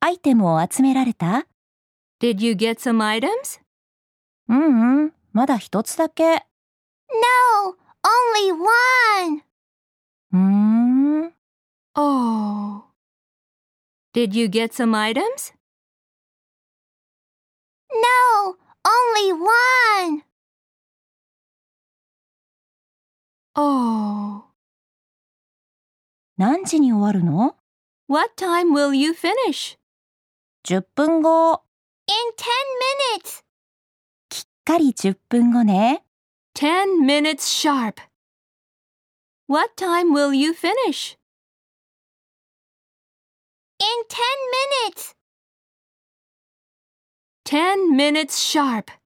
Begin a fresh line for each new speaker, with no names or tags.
アイテムを集められた
Did you get some items?
うんうん、まだ一つだけ。
No, only one.
うーん、
Oh. Did you get some items?
No, only one.
Oh.
何時に終わるの
What time will you finish?
?10 分後。
In 10 minutes.
きっかり10分後ね。
Ten minutes sharp. What time will you finish?
In 10 minutes.
Ten minutes sharp.